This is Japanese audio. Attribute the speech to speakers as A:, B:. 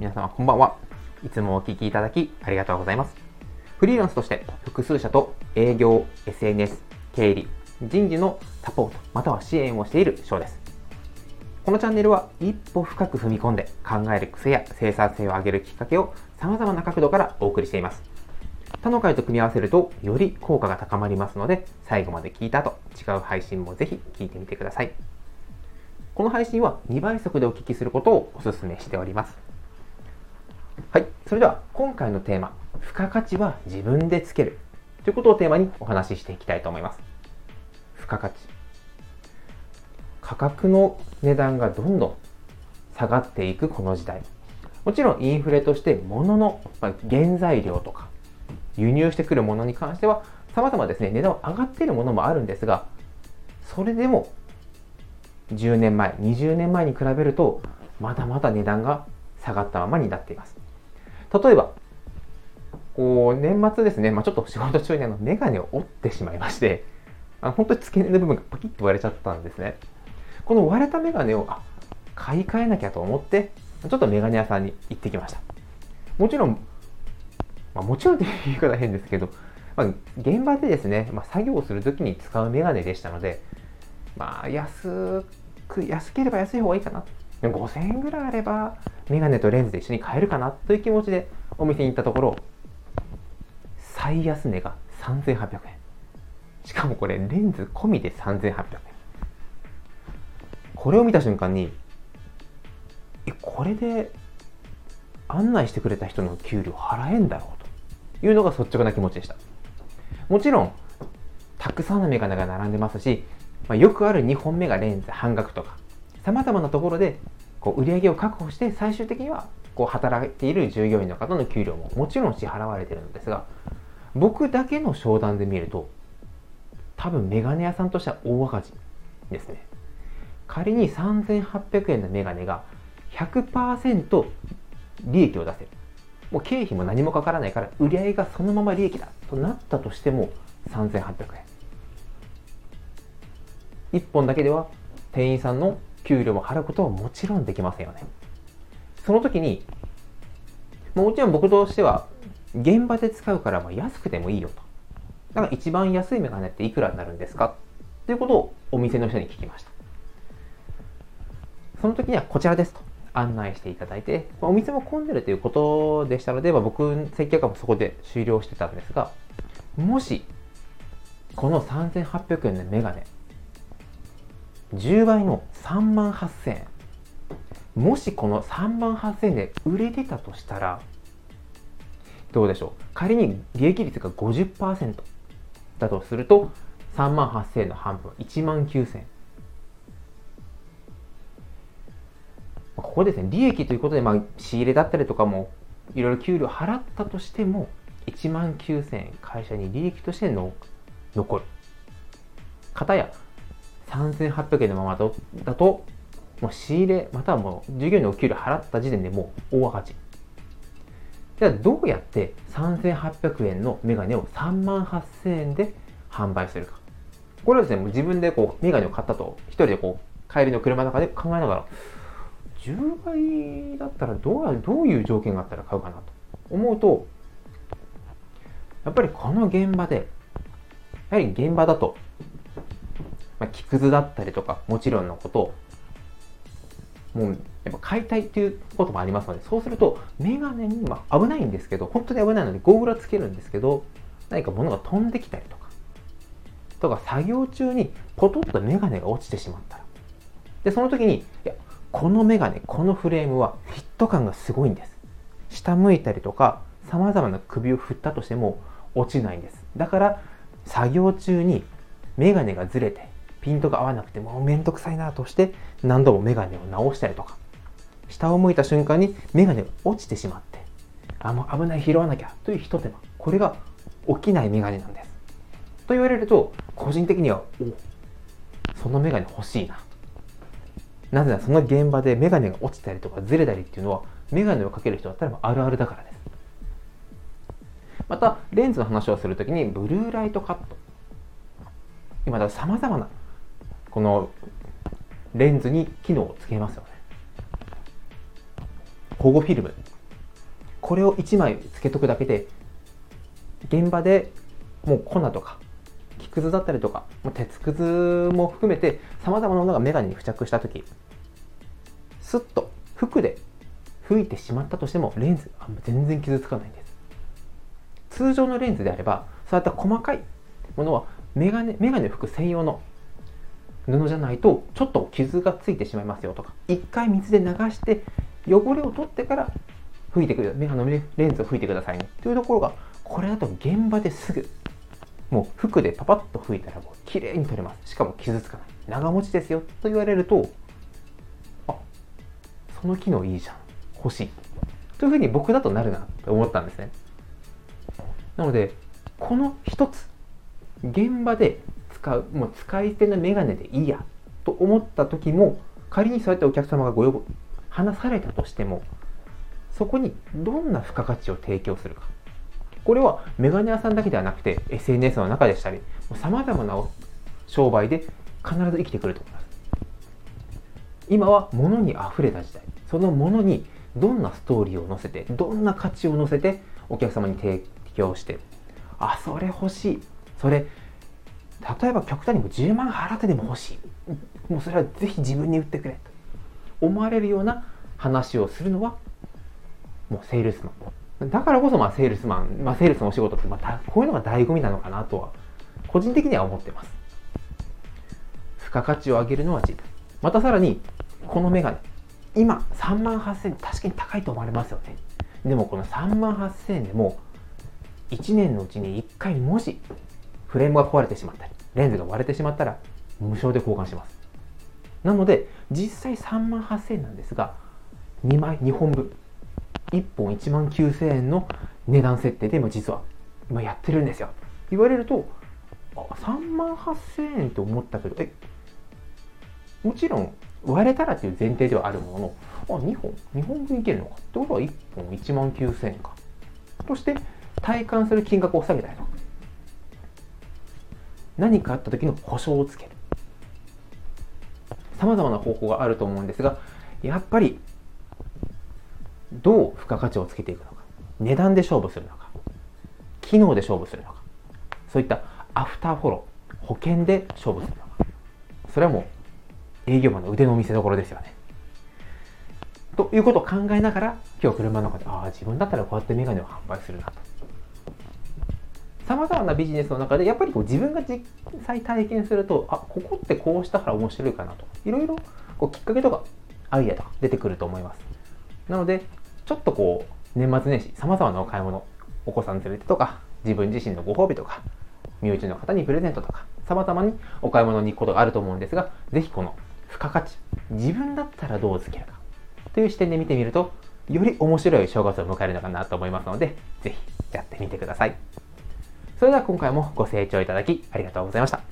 A: 皆様こんばんは。いつもお聞きいただきありがとうございます。フリーランスとして複数社と営業、SNS、経理、人事のサポート、または支援をしている翔です。このチャンネルは一歩深く踏み込んで考える癖や生産性を上げるきっかけを様々な角度からお送りしています。他の回と組み合わせるとより効果が高まりますので、最後まで聞いた後、違う配信もぜひ聞いてみてください。この配信は2倍速でお聞きすることをお勧めしております。それでは今回のテーマ、付加価値は自分でつけるということをテーマにお話ししていきたいと思います。付加価値。価格の値段がどんどん下がっていくこの時代。もちろんインフレとして物の原材料とか輸入してくるものに関しては様々ですね、値段は上がっているものもあるんですが、それでも10年前、20年前に比べるとまだまだ値段が下がったままになっています。例えば、こう、年末ですね、まあ、ちょっと仕事中にあの、メガネを折ってしまいまして、あの本当に付け根の部分がパキッと割れちゃったんですね。この割れたメガネを、あ、買い替えなきゃと思って、ちょっとメガネ屋さんに行ってきました。もちろん、まあ、もちろんっていう言い方変ですけど、まあ、現場でですね、まあ、作業をするときに使うメガネでしたので、まあ、安く、安ければ安い方がいいかな。5000円ぐらいあれば、メガネとレンズで一緒に買えるかなという気持ちでお店に行ったところ、最安値が3800円。しかもこれ、レンズ込みで3800円。これを見た瞬間に、え、これで案内してくれた人の給料払えんだろうというのが率直な気持ちでした。もちろん、たくさんのメガネが並んでますし、まあ、よくある2本目がレンズ半額とか、様々なところでこう売り上げを確保して最終的にはこう働いている従業員の方の給料ももちろん支払われてるんですが僕だけの商談で見ると多分メガネ屋さんとしては大赤字ですね。仮に3800円のメガネが100%利益を出せる。もう経費も何もかからないから売り上げがそのまま利益だとなったとしても3800円。1本だけでは店員さんの給料も払うことはもちろんできませんよね。その時に、もちろん僕としては、現場で使うからま安くてもいいよと。だから一番安いメガネっていくらになるんですか？ということをお店の人に聞きました。その時にはこちらですと案内していただいて、お店も混んでるということでしたので、まあ、僕、接客はそこで終了してたんですが、もし、この3800円のメガネ、10倍の3万8000円もしこの3万8000円で売れてたとしたらどうでしょう？仮に利益率が50%だとすると3万8000円の半分1万9000円ここですね。利益ということで、まあ、仕入れだったりとかもいろいろ給料払ったとしても1万9000円会社に利益としての残る。方や3800円のままだと、もう仕入れ、またはもう従業員のお給料払った時点でもう大赤字。じゃあどうやって3800円のメガネを3万8000円で販売するか。これはですね、もう自分でこうメガネを買ったと、一人でこう帰りの車の中で考えながら、10倍だったらどうどういう条件があったら買うかなと思うと、やっぱりこの現場で、やはり現場だとまあ、木くずだったりとか、もちろんのこと、もう、やっぱ買いたいっていうこともありますので、そうすると、メガネに、まあ、危ないんですけど、本当に危ないので、ゴーグルはつけるんですけど、何か物が飛んできたりとか、とか、作業中にポトッとメガネが落ちてしまったら。で、その時に、いや、このメガネ、このフレームはフィット感がすごいんです。下向いたりとか、様々な首を振ったとしても落ちないんです。だから、作業中にメガネがずれて、ピントが合わなくてもうめんどくさいなとして何度もメガネを直したりとか。下を向いた瞬間にメガネが落ちてしまってあもう危ない拾わなきゃというひと手間これが起きないメガネなんです。と言われると個人的にはおそのメガネ欲しいな。なぜならその現場でメガネが落ちたりとかずれたりっていうのはメガネをかける人だったらあるあるだからです。またレンズの話をするときにブルーライトカット。今ださまざまなこのレンズに機能をつけますよね。保護フィルムこれを1枚つけとくだけで現場でもう粉とか木くずだったりとか鉄くずも含めてさまざまなものがメガネに付着した時スッと服で吹いてしまったとしてもレンズ全然傷つかないんです通常のレンズであればそういった細かいものはメガネメガネを拭く専用の布じゃないとちょっと傷がついてしまいますよとか一回水で流して汚れを取ってから吹いてくるあのレンズを吹いてくださいね。というところがこれだと現場ですぐもう服でパパッと拭いたらもう綺麗に取れます。しかも傷つかない。長持ちですよと言われるとあその機能いいじゃん。欲しい。というふうに僕だとなるなと思ったんですね。なのでこの一つ現場で使うもう使い捨てのメガネでいいやと思った時も仮にそうやってお客様がご要望話されたとしてもそこにどんな付加価値を提供するか。これはメガネ屋さんだけではなくて SNS の中でしたりさまざまな商売で必ず生きてくると思います。今は物に溢れた時代。その物にどんなストーリーを載せてどんな価値を載せてお客様に提供してあそれ欲しい。それ例えば極端にも10万払ってでも欲しい。もうそれはぜひ自分に売ってくれと。思われるような話をするのはもうセールスマン。だからこそまあセールスマン、まあ、セールスのお仕事ってまたこういうのが醍醐味なのかなとは個人的には思ってます。付加価値を上げるのは自分。またさらにこのメガネ。今3万8000円確かに高いと思われますよね。でもこの3万8000円でも1年のうちに1回もしフレームが壊れてしまったりレンズが割れてしまったら無償で交換します。なので実際3万8000円なんですが2枚2本分。1本1万9000円の値段設定でも実は今やってるんですよ。言われるとあ3万8000円と思ったけどえもちろん割れたらという前提ではあるもののあ2本2本分いけるのか。ってことは1本1万9000円か。として体感する金額を下げたりとか。何かあった時の保証をつける。さまざまな方法があると思うんですがやっぱりどう付加価値をつけていくのか。値段で勝負するのか。機能で勝負するのか。そういったアフターフォロー。保険で勝負するのか。それはもう営業マンの腕の見せ所ですよね。ということを考えながら今日車の中でああ自分だったらこうやってメガネを販売するなと。さまざまなビジネスの中でやっぱりこう自分が実際体験するとあここってこうしたから面白いかなと。いろいろこうきっかけとかアイデアとか出てくると思います。なのでちょっとこう年末年始さまざまなお買い物お子さん連れてとか自分自身のご褒美とか身内の方にプレゼントとかさまざまにお買い物に行くことがあると思うんですが是非この付加価値自分だったらどうつけるかという視点で見てみるとより面白い正月を迎えるのかなと思いますので是非やってみてください。それでは今回もご清聴いただきありがとうございました。